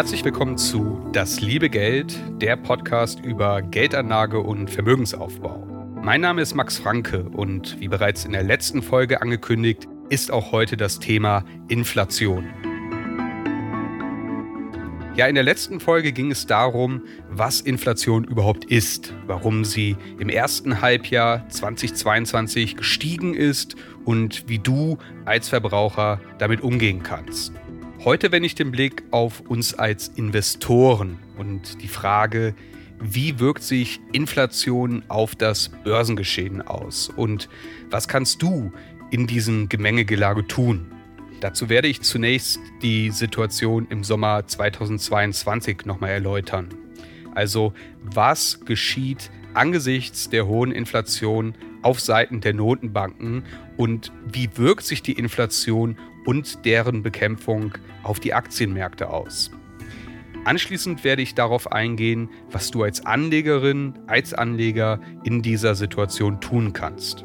Herzlich willkommen zu Das liebe Geld, der Podcast über Geldanlage und Vermögensaufbau. Mein Name ist Max Franke und wie bereits in der letzten Folge angekündigt, ist auch heute das Thema Inflation. Ja, in der letzten Folge ging es darum, was Inflation überhaupt ist, warum sie im ersten Halbjahr 2022 gestiegen ist und wie du als Verbraucher damit umgehen kannst. Heute wende ich den Blick auf uns als Investoren und die Frage, wie wirkt sich Inflation auf das Börsengeschehen aus und was kannst du in diesem Gemengegelage tun? Dazu werde ich zunächst die Situation im Sommer 2022 nochmal erläutern. Also was geschieht angesichts der hohen Inflation auf Seiten der Notenbanken und wie wirkt sich die Inflation und deren Bekämpfung auf die Aktienmärkte aus. Anschließend werde ich darauf eingehen, was du als Anlegerin, als Anleger in dieser Situation tun kannst.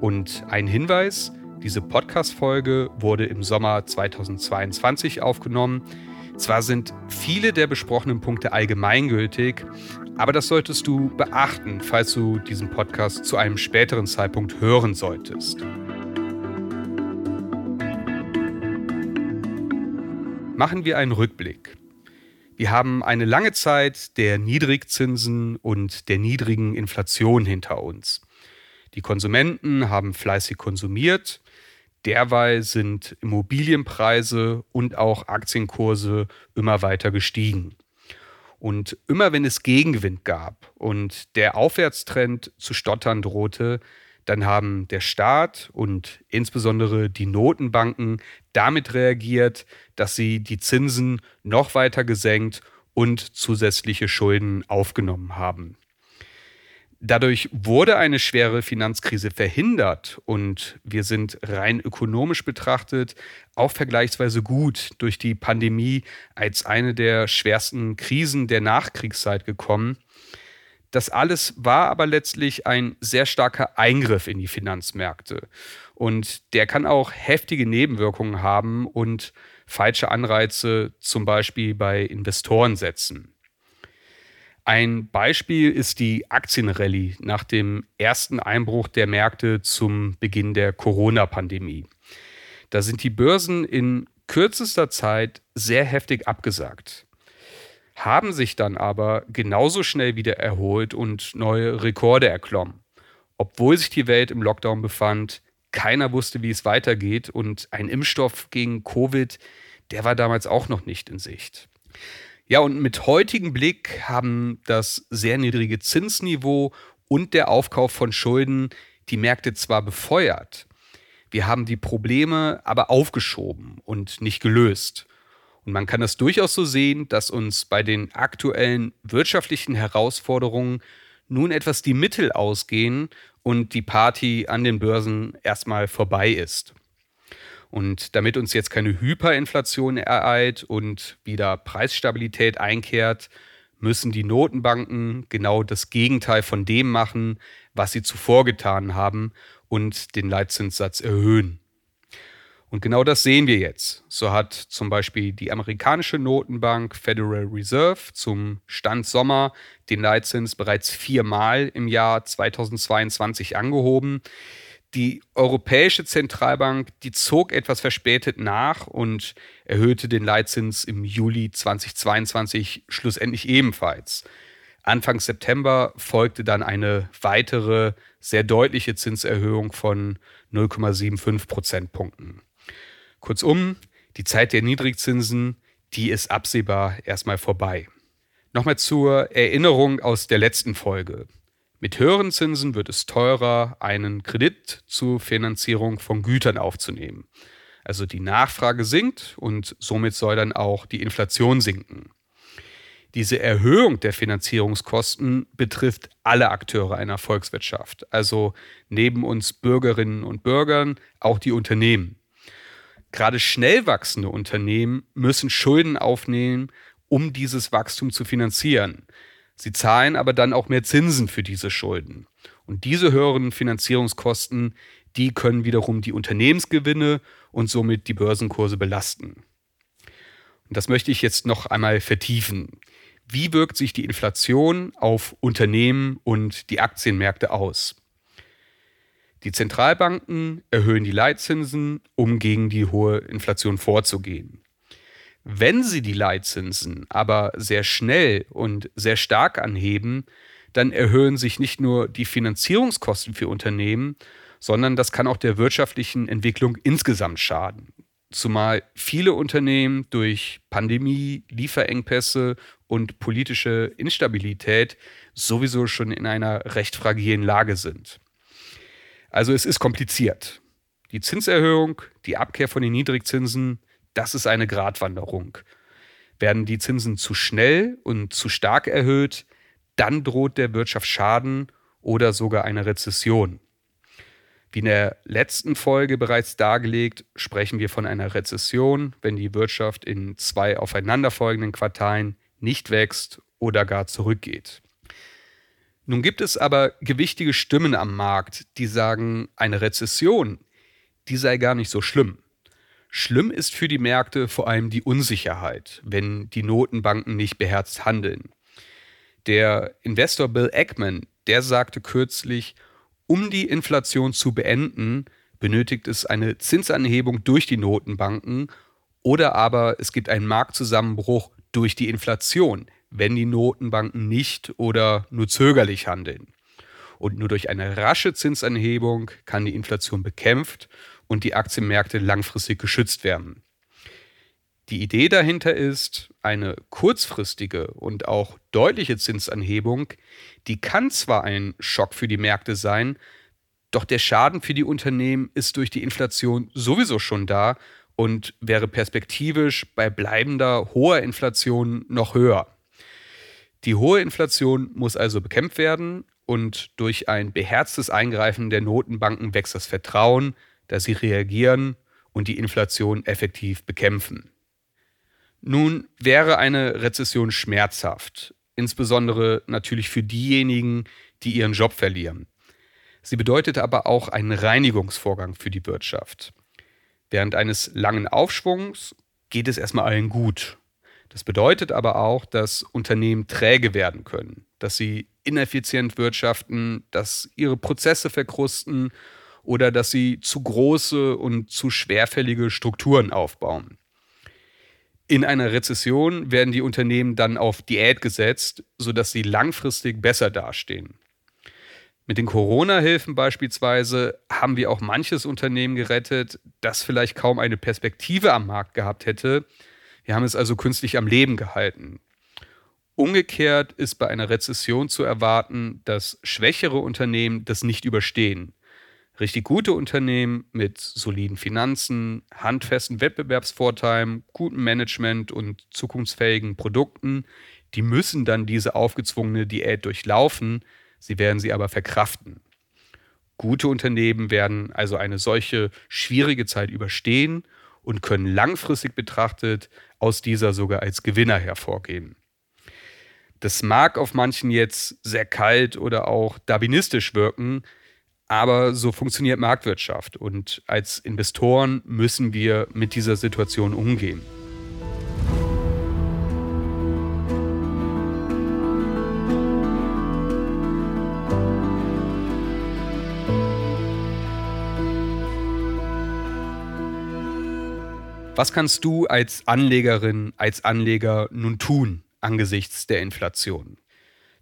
Und ein Hinweis, diese Podcast-Folge wurde im Sommer 2022 aufgenommen. Zwar sind viele der besprochenen Punkte allgemeingültig, aber das solltest du beachten, falls du diesen Podcast zu einem späteren Zeitpunkt hören solltest. Machen wir einen Rückblick. Wir haben eine lange Zeit der Niedrigzinsen und der niedrigen Inflation hinter uns. Die Konsumenten haben fleißig konsumiert. Derweil sind Immobilienpreise und auch Aktienkurse immer weiter gestiegen. Und immer wenn es Gegenwind gab und der Aufwärtstrend zu stottern drohte, dann haben der Staat und insbesondere die Notenbanken damit reagiert, dass sie die Zinsen noch weiter gesenkt und zusätzliche Schulden aufgenommen haben. Dadurch wurde eine schwere Finanzkrise verhindert und wir sind rein ökonomisch betrachtet auch vergleichsweise gut durch die Pandemie als eine der schwersten Krisen der Nachkriegszeit gekommen. Das alles war aber letztlich ein sehr starker Eingriff in die Finanzmärkte. Und der kann auch heftige Nebenwirkungen haben und falsche Anreize zum Beispiel bei Investoren setzen. Ein Beispiel ist die Aktienrallye nach dem ersten Einbruch der Märkte zum Beginn der Corona-Pandemie. Da sind die Börsen in kürzester Zeit sehr heftig abgesagt haben sich dann aber genauso schnell wieder erholt und neue Rekorde erklommen. Obwohl sich die Welt im Lockdown befand, keiner wusste, wie es weitergeht und ein Impfstoff gegen Covid, der war damals auch noch nicht in Sicht. Ja, und mit heutigem Blick haben das sehr niedrige Zinsniveau und der Aufkauf von Schulden die Märkte zwar befeuert, wir haben die Probleme aber aufgeschoben und nicht gelöst. Und man kann das durchaus so sehen, dass uns bei den aktuellen wirtschaftlichen Herausforderungen nun etwas die Mittel ausgehen und die Party an den Börsen erstmal vorbei ist. Und damit uns jetzt keine Hyperinflation ereilt und wieder Preisstabilität einkehrt, müssen die Notenbanken genau das Gegenteil von dem machen, was sie zuvor getan haben und den Leitzinssatz erhöhen. Und genau das sehen wir jetzt. So hat zum Beispiel die amerikanische Notenbank Federal Reserve zum Stand Sommer den Leitzins bereits viermal im Jahr 2022 angehoben. Die Europäische Zentralbank, die zog etwas verspätet nach und erhöhte den Leitzins im Juli 2022 schlussendlich ebenfalls. Anfang September folgte dann eine weitere sehr deutliche Zinserhöhung von 0,75 Prozentpunkten. Kurzum, die Zeit der Niedrigzinsen, die ist absehbar erstmal vorbei. Nochmal zur Erinnerung aus der letzten Folge. Mit höheren Zinsen wird es teurer, einen Kredit zur Finanzierung von Gütern aufzunehmen. Also die Nachfrage sinkt und somit soll dann auch die Inflation sinken. Diese Erhöhung der Finanzierungskosten betrifft alle Akteure einer Volkswirtschaft, also neben uns Bürgerinnen und Bürgern auch die Unternehmen. Gerade schnell wachsende Unternehmen müssen Schulden aufnehmen, um dieses Wachstum zu finanzieren. Sie zahlen aber dann auch mehr Zinsen für diese Schulden. Und diese höheren Finanzierungskosten, die können wiederum die Unternehmensgewinne und somit die Börsenkurse belasten. Und das möchte ich jetzt noch einmal vertiefen. Wie wirkt sich die Inflation auf Unternehmen und die Aktienmärkte aus? Die Zentralbanken erhöhen die Leitzinsen, um gegen die hohe Inflation vorzugehen. Wenn sie die Leitzinsen aber sehr schnell und sehr stark anheben, dann erhöhen sich nicht nur die Finanzierungskosten für Unternehmen, sondern das kann auch der wirtschaftlichen Entwicklung insgesamt schaden. Zumal viele Unternehmen durch Pandemie, Lieferengpässe und politische Instabilität sowieso schon in einer recht fragilen Lage sind. Also es ist kompliziert. Die Zinserhöhung, die Abkehr von den Niedrigzinsen, das ist eine Gratwanderung. Werden die Zinsen zu schnell und zu stark erhöht, dann droht der Wirtschaft Schaden oder sogar eine Rezession. Wie in der letzten Folge bereits dargelegt, sprechen wir von einer Rezession, wenn die Wirtschaft in zwei aufeinanderfolgenden Quartalen nicht wächst oder gar zurückgeht. Nun gibt es aber gewichtige Stimmen am Markt, die sagen, eine Rezession, die sei gar nicht so schlimm. Schlimm ist für die Märkte vor allem die Unsicherheit, wenn die Notenbanken nicht beherzt handeln. Der Investor Bill Ackman, der sagte kürzlich, um die Inflation zu beenden, benötigt es eine Zinsanhebung durch die Notenbanken oder aber es gibt einen Marktzusammenbruch durch die Inflation, wenn die Notenbanken nicht oder nur zögerlich handeln. Und nur durch eine rasche Zinsanhebung kann die Inflation bekämpft und die Aktienmärkte langfristig geschützt werden. Die Idee dahinter ist, eine kurzfristige und auch deutliche Zinsanhebung, die kann zwar ein Schock für die Märkte sein, doch der Schaden für die Unternehmen ist durch die Inflation sowieso schon da und wäre perspektivisch bei bleibender hoher Inflation noch höher. Die hohe Inflation muss also bekämpft werden und durch ein beherztes Eingreifen der Notenbanken wächst das Vertrauen, dass sie reagieren und die Inflation effektiv bekämpfen. Nun wäre eine Rezession schmerzhaft, insbesondere natürlich für diejenigen, die ihren Job verlieren. Sie bedeutet aber auch einen Reinigungsvorgang für die Wirtschaft. Während eines langen Aufschwungs geht es erstmal allen gut. Das bedeutet aber auch, dass Unternehmen träge werden können, dass sie ineffizient wirtschaften, dass ihre Prozesse verkrusten oder dass sie zu große und zu schwerfällige Strukturen aufbauen. In einer Rezession werden die Unternehmen dann auf Diät gesetzt, sodass sie langfristig besser dastehen. Mit den Corona-Hilfen beispielsweise haben wir auch manches Unternehmen gerettet, das vielleicht kaum eine Perspektive am Markt gehabt hätte. Wir haben es also künstlich am Leben gehalten. Umgekehrt ist bei einer Rezession zu erwarten, dass schwächere Unternehmen das nicht überstehen. Richtig gute Unternehmen mit soliden Finanzen, handfesten Wettbewerbsvorteilen, gutem Management und zukunftsfähigen Produkten, die müssen dann diese aufgezwungene Diät durchlaufen, sie werden sie aber verkraften. Gute Unternehmen werden also eine solche schwierige Zeit überstehen und können langfristig betrachtet aus dieser sogar als Gewinner hervorgehen. Das mag auf manchen jetzt sehr kalt oder auch darwinistisch wirken, aber so funktioniert Marktwirtschaft und als Investoren müssen wir mit dieser Situation umgehen. Was kannst du als Anlegerin, als Anleger nun tun angesichts der Inflation?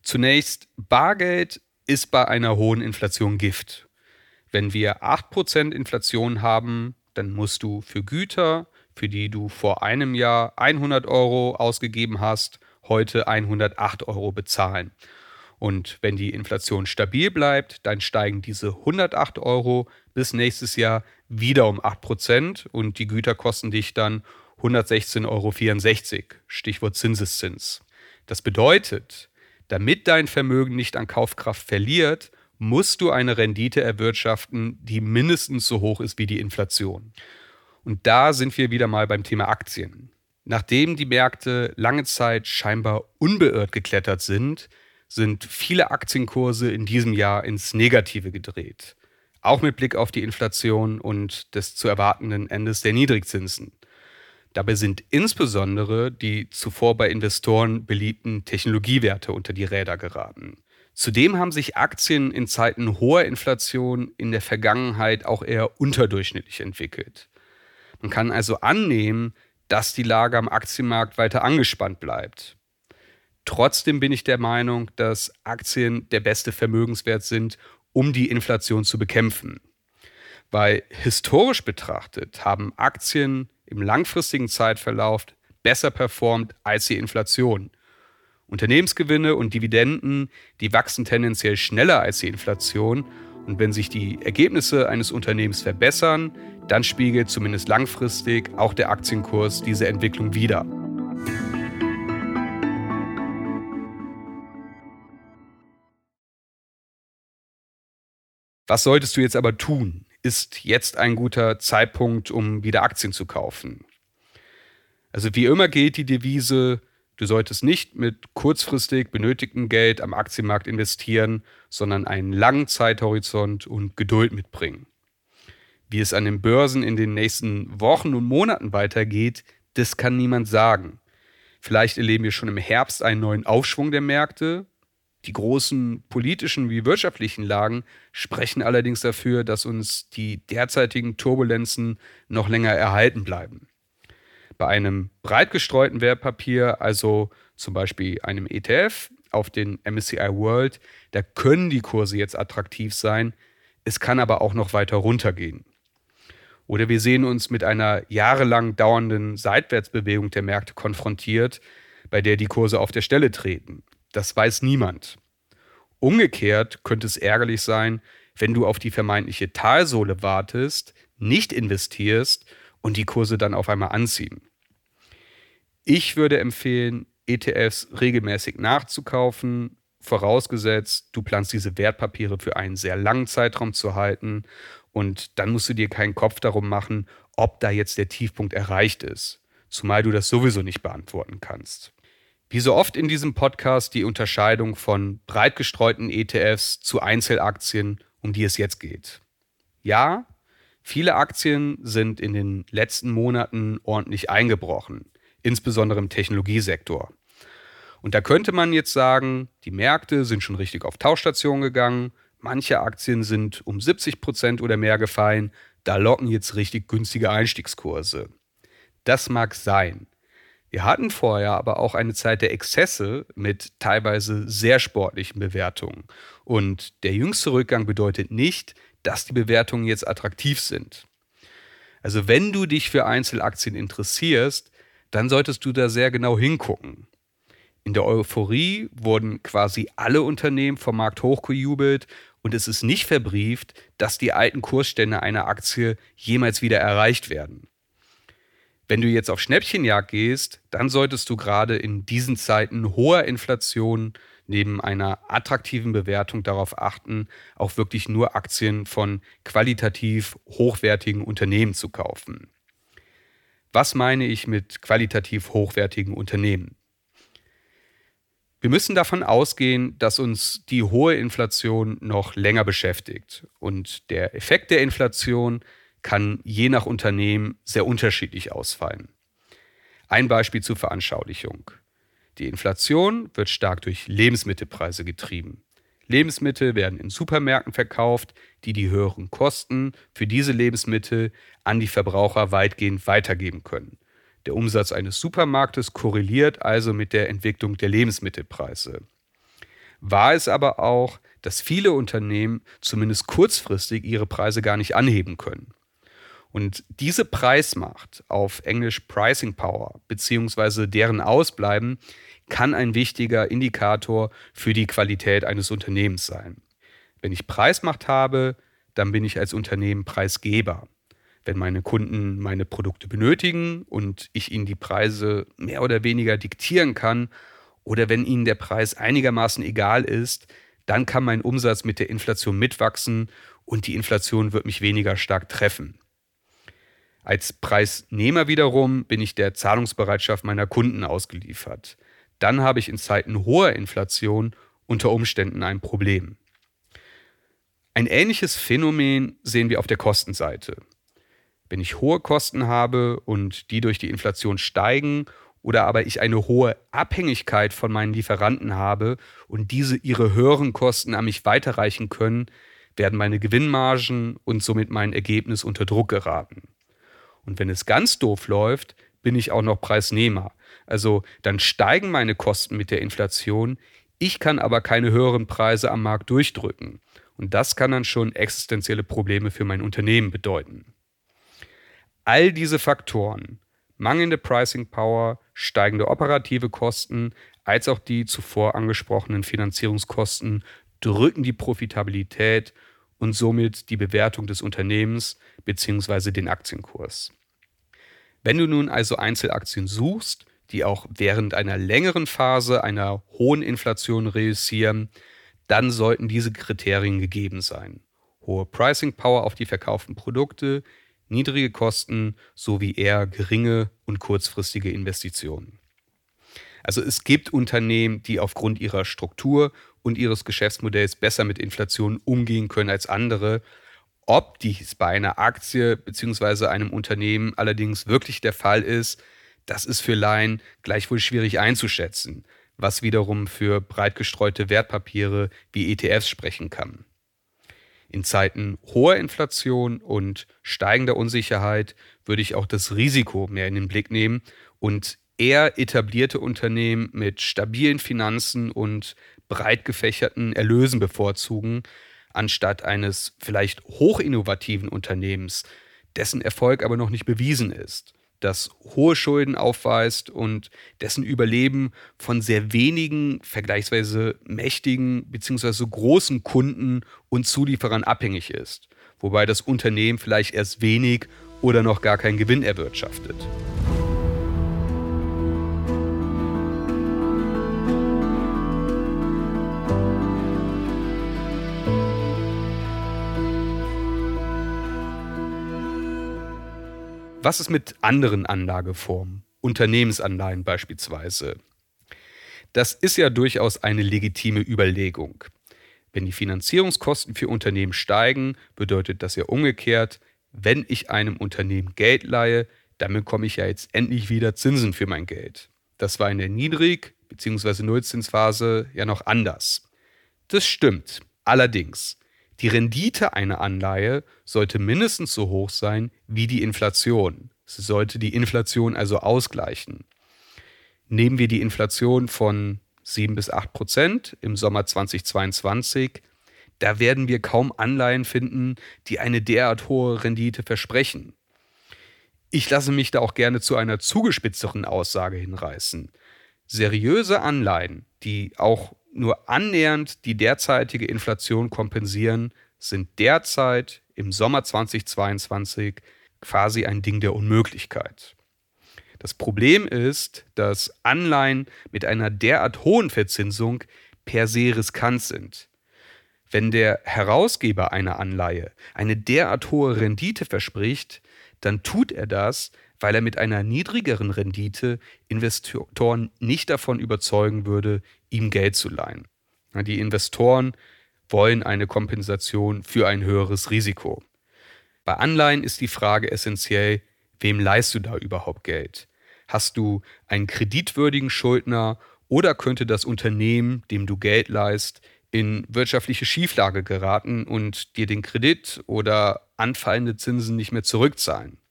Zunächst, Bargeld ist bei einer hohen Inflation Gift. Wenn wir 8% Inflation haben, dann musst du für Güter, für die du vor einem Jahr 100 Euro ausgegeben hast, heute 108 Euro bezahlen. Und wenn die Inflation stabil bleibt, dann steigen diese 108 Euro bis nächstes Jahr wieder um 8% und die Güter kosten dich dann 116,64 Euro. Stichwort Zinseszins. Das bedeutet, damit dein Vermögen nicht an Kaufkraft verliert, musst du eine Rendite erwirtschaften, die mindestens so hoch ist wie die Inflation. Und da sind wir wieder mal beim Thema Aktien. Nachdem die Märkte lange Zeit scheinbar unbeirrt geklettert sind, sind viele Aktienkurse in diesem Jahr ins Negative gedreht. Auch mit Blick auf die Inflation und des zu erwartenden Endes der Niedrigzinsen. Dabei sind insbesondere die zuvor bei Investoren beliebten Technologiewerte unter die Räder geraten. Zudem haben sich Aktien in Zeiten hoher Inflation in der Vergangenheit auch eher unterdurchschnittlich entwickelt. Man kann also annehmen, dass die Lage am Aktienmarkt weiter angespannt bleibt. Trotzdem bin ich der Meinung, dass Aktien der beste Vermögenswert sind, um die Inflation zu bekämpfen. Weil historisch betrachtet haben Aktien im langfristigen Zeitverlauf besser performt als die Inflation. Unternehmensgewinne und Dividenden, die wachsen tendenziell schneller als die Inflation. Und wenn sich die Ergebnisse eines Unternehmens verbessern, dann spiegelt zumindest langfristig auch der Aktienkurs diese Entwicklung wider. Was solltest du jetzt aber tun? Ist jetzt ein guter Zeitpunkt, um wieder Aktien zu kaufen? Also wie immer gilt die Devise, du solltest nicht mit kurzfristig benötigtem Geld am Aktienmarkt investieren, sondern einen langen Zeithorizont und Geduld mitbringen. Wie es an den Börsen in den nächsten Wochen und Monaten weitergeht, das kann niemand sagen. Vielleicht erleben wir schon im Herbst einen neuen Aufschwung der Märkte, die großen politischen wie wirtschaftlichen Lagen sprechen allerdings dafür, dass uns die derzeitigen Turbulenzen noch länger erhalten bleiben. Bei einem breit gestreuten Wertpapier, also zum Beispiel einem ETF auf den MSCI World, da können die Kurse jetzt attraktiv sein, es kann aber auch noch weiter runtergehen. Oder wir sehen uns mit einer jahrelang dauernden Seitwärtsbewegung der Märkte konfrontiert, bei der die Kurse auf der Stelle treten. Das weiß niemand. Umgekehrt könnte es ärgerlich sein, wenn du auf die vermeintliche Talsohle wartest, nicht investierst und die Kurse dann auf einmal anziehen. Ich würde empfehlen, ETFs regelmäßig nachzukaufen, vorausgesetzt, du planst diese Wertpapiere für einen sehr langen Zeitraum zu halten und dann musst du dir keinen Kopf darum machen, ob da jetzt der Tiefpunkt erreicht ist, zumal du das sowieso nicht beantworten kannst. Wie so oft in diesem Podcast die Unterscheidung von breit gestreuten ETFs zu Einzelaktien, um die es jetzt geht. Ja, viele Aktien sind in den letzten Monaten ordentlich eingebrochen, insbesondere im Technologiesektor. Und da könnte man jetzt sagen, die Märkte sind schon richtig auf Tauschstation gegangen, manche Aktien sind um 70 Prozent oder mehr gefallen, da locken jetzt richtig günstige Einstiegskurse. Das mag sein. Wir hatten vorher aber auch eine Zeit der Exzesse mit teilweise sehr sportlichen Bewertungen. Und der jüngste Rückgang bedeutet nicht, dass die Bewertungen jetzt attraktiv sind. Also wenn du dich für Einzelaktien interessierst, dann solltest du da sehr genau hingucken. In der Euphorie wurden quasi alle Unternehmen vom Markt hochgejubelt und es ist nicht verbrieft, dass die alten Kursstände einer Aktie jemals wieder erreicht werden. Wenn du jetzt auf Schnäppchenjagd gehst, dann solltest du gerade in diesen Zeiten hoher Inflation neben einer attraktiven Bewertung darauf achten, auch wirklich nur Aktien von qualitativ hochwertigen Unternehmen zu kaufen. Was meine ich mit qualitativ hochwertigen Unternehmen? Wir müssen davon ausgehen, dass uns die hohe Inflation noch länger beschäftigt und der Effekt der Inflation kann je nach Unternehmen sehr unterschiedlich ausfallen. Ein Beispiel zur Veranschaulichung. Die Inflation wird stark durch Lebensmittelpreise getrieben. Lebensmittel werden in Supermärkten verkauft, die die höheren Kosten für diese Lebensmittel an die Verbraucher weitgehend weitergeben können. Der Umsatz eines Supermarktes korreliert also mit der Entwicklung der Lebensmittelpreise. Wahr ist aber auch, dass viele Unternehmen zumindest kurzfristig ihre Preise gar nicht anheben können. Und diese Preismacht auf Englisch Pricing Power beziehungsweise deren Ausbleiben kann ein wichtiger Indikator für die Qualität eines Unternehmens sein. Wenn ich Preismacht habe, dann bin ich als Unternehmen Preisgeber. Wenn meine Kunden meine Produkte benötigen und ich ihnen die Preise mehr oder weniger diktieren kann oder wenn ihnen der Preis einigermaßen egal ist, dann kann mein Umsatz mit der Inflation mitwachsen und die Inflation wird mich weniger stark treffen. Als Preisnehmer wiederum bin ich der Zahlungsbereitschaft meiner Kunden ausgeliefert. Dann habe ich in Zeiten hoher Inflation unter Umständen ein Problem. Ein ähnliches Phänomen sehen wir auf der Kostenseite. Wenn ich hohe Kosten habe und die durch die Inflation steigen oder aber ich eine hohe Abhängigkeit von meinen Lieferanten habe und diese ihre höheren Kosten an mich weiterreichen können, werden meine Gewinnmargen und somit mein Ergebnis unter Druck geraten. Und wenn es ganz doof läuft, bin ich auch noch Preisnehmer. Also dann steigen meine Kosten mit der Inflation, ich kann aber keine höheren Preise am Markt durchdrücken. Und das kann dann schon existenzielle Probleme für mein Unternehmen bedeuten. All diese Faktoren, mangelnde Pricing Power, steigende operative Kosten, als auch die zuvor angesprochenen Finanzierungskosten drücken die Profitabilität und somit die Bewertung des Unternehmens bzw. den Aktienkurs. Wenn du nun also Einzelaktien suchst, die auch während einer längeren Phase einer hohen Inflation reüssieren, dann sollten diese Kriterien gegeben sein. Hohe Pricing Power auf die verkauften Produkte, niedrige Kosten sowie eher geringe und kurzfristige Investitionen. Also es gibt Unternehmen, die aufgrund ihrer Struktur und ihres Geschäftsmodells besser mit Inflation umgehen können als andere. Ob dies bei einer Aktie bzw. einem Unternehmen allerdings wirklich der Fall ist, das ist für Laien gleichwohl schwierig einzuschätzen, was wiederum für breit gestreute Wertpapiere wie ETFs sprechen kann. In Zeiten hoher Inflation und steigender Unsicherheit würde ich auch das Risiko mehr in den Blick nehmen und eher etablierte Unternehmen mit stabilen Finanzen und breit gefächerten Erlösen bevorzugen, anstatt eines vielleicht hochinnovativen Unternehmens, dessen Erfolg aber noch nicht bewiesen ist, das hohe Schulden aufweist und dessen Überleben von sehr wenigen vergleichsweise mächtigen bzw. großen Kunden und Zulieferern abhängig ist, wobei das Unternehmen vielleicht erst wenig oder noch gar keinen Gewinn erwirtschaftet. Was ist mit anderen Anlageformen, Unternehmensanleihen beispielsweise? Das ist ja durchaus eine legitime Überlegung. Wenn die Finanzierungskosten für Unternehmen steigen, bedeutet das ja umgekehrt, wenn ich einem Unternehmen Geld leihe, dann bekomme ich ja jetzt endlich wieder Zinsen für mein Geld. Das war in der Niedrig- bzw. Nullzinsphase ja noch anders. Das stimmt. Allerdings, die Rendite einer Anleihe sollte mindestens so hoch sein wie die Inflation. Sie sollte die Inflation also ausgleichen. Nehmen wir die Inflation von 7 bis 8 Prozent im Sommer 2022, da werden wir kaum Anleihen finden, die eine derart hohe Rendite versprechen. Ich lasse mich da auch gerne zu einer zugespitzteren Aussage hinreißen. Seriöse Anleihen, die auch nur annähernd die derzeitige Inflation kompensieren, sind derzeit im Sommer 2022 quasi ein Ding der Unmöglichkeit. Das Problem ist, dass Anleihen mit einer derart hohen Verzinsung per se riskant sind. Wenn der Herausgeber einer Anleihe eine derart hohe Rendite verspricht, dann tut er das, weil er mit einer niedrigeren Rendite Investoren nicht davon überzeugen würde, ihm Geld zu leihen. Die Investoren wollen eine Kompensation für ein höheres Risiko. Bei Anleihen ist die Frage essentiell, wem leihst du da überhaupt Geld? Hast du einen kreditwürdigen Schuldner oder könnte das Unternehmen, dem du Geld leihst, in wirtschaftliche Schieflage geraten und dir den Kredit oder anfallende Zinsen nicht mehr zurückzahlen.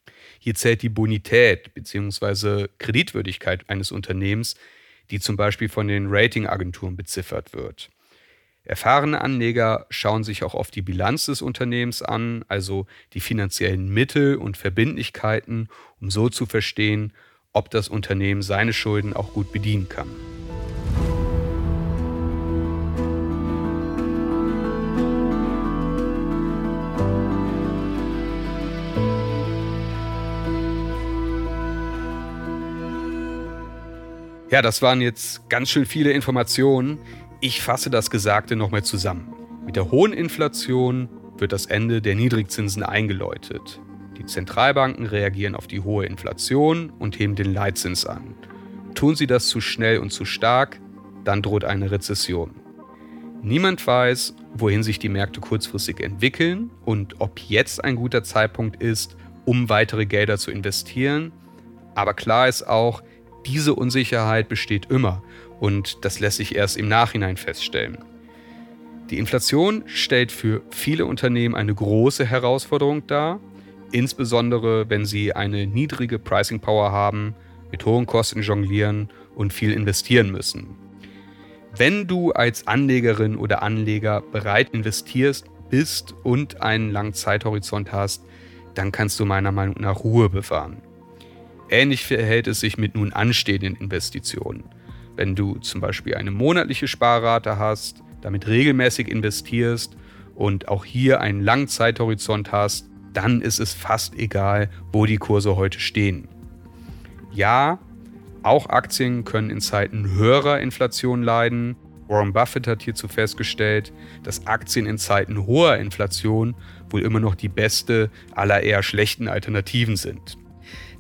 Hier zählt die Bonität bzw. Kreditwürdigkeit eines Unternehmens, die zum Beispiel von den Ratingagenturen beziffert wird. Erfahrene Anleger schauen sich auch oft die Bilanz des Unternehmens an, also die finanziellen Mittel und Verbindlichkeiten, um so zu verstehen, ob das Unternehmen seine Schulden auch gut bedienen kann. Ja, das waren jetzt ganz schön viele Informationen. Ich fasse das Gesagte nochmal zusammen. Mit der hohen Inflation wird das Ende der Niedrigzinsen eingeläutet. Die Zentralbanken reagieren auf die hohe Inflation und heben den Leitzins an. Tun sie das zu schnell und zu stark, dann droht eine Rezession. Niemand weiß, wohin sich die Märkte kurzfristig entwickeln und ob jetzt ein guter Zeitpunkt ist, um weitere Gelder zu investieren. Aber klar ist auch, diese Unsicherheit besteht immer und das lässt sich erst im Nachhinein feststellen. Die Inflation stellt für viele Unternehmen eine große Herausforderung dar, insbesondere wenn sie eine niedrige Pricing Power haben, mit hohen Kosten jonglieren und viel investieren müssen. Wenn du als Anlegerin oder Anleger bereit investierst bist und einen langen Zeithorizont hast, dann kannst du meiner Meinung nach Ruhe bewahren. Ähnlich verhält es sich mit nun anstehenden Investitionen. Wenn du zum Beispiel eine monatliche Sparrate hast, damit regelmäßig investierst und auch hier einen langen Zeithorizont hast, dann ist es fast egal, wo die Kurse heute stehen. Ja, auch Aktien können in Zeiten höherer Inflation leiden. Warren Buffett hat hierzu festgestellt, dass Aktien in Zeiten hoher Inflation wohl immer noch die beste aller eher schlechten Alternativen sind.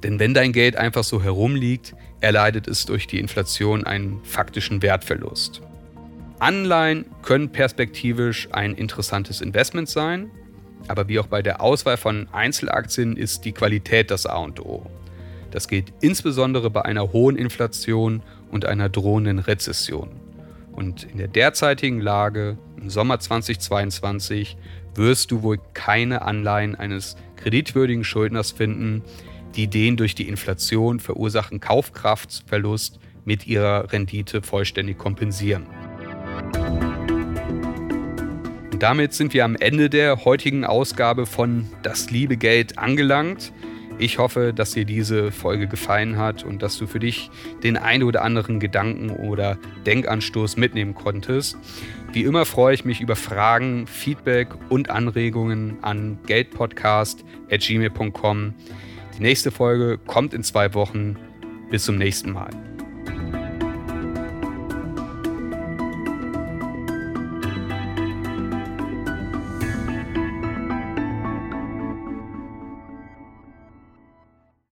Denn wenn dein Geld einfach so herumliegt, erleidet es durch die Inflation einen faktischen Wertverlust. Anleihen können perspektivisch ein interessantes Investment sein, aber wie auch bei der Auswahl von Einzelaktien ist die Qualität das A und O. Das gilt insbesondere bei einer hohen Inflation und einer drohenden Rezession. Und in der derzeitigen Lage, im Sommer 2022, wirst du wohl keine Anleihen eines kreditwürdigen Schuldners finden, die den durch die Inflation verursachten Kaufkraftverlust mit ihrer Rendite vollständig kompensieren. Und damit sind wir am Ende der heutigen Ausgabe von Das liebe Geld angelangt. Ich hoffe, dass dir diese Folge gefallen hat und dass du für dich den ein oder anderen Gedanken oder Denkanstoß mitnehmen konntest. Wie immer freue ich mich über Fragen, Feedback und Anregungen an geldpodcast.gmail.com. Die nächste Folge kommt in zwei Wochen. Bis zum nächsten Mal.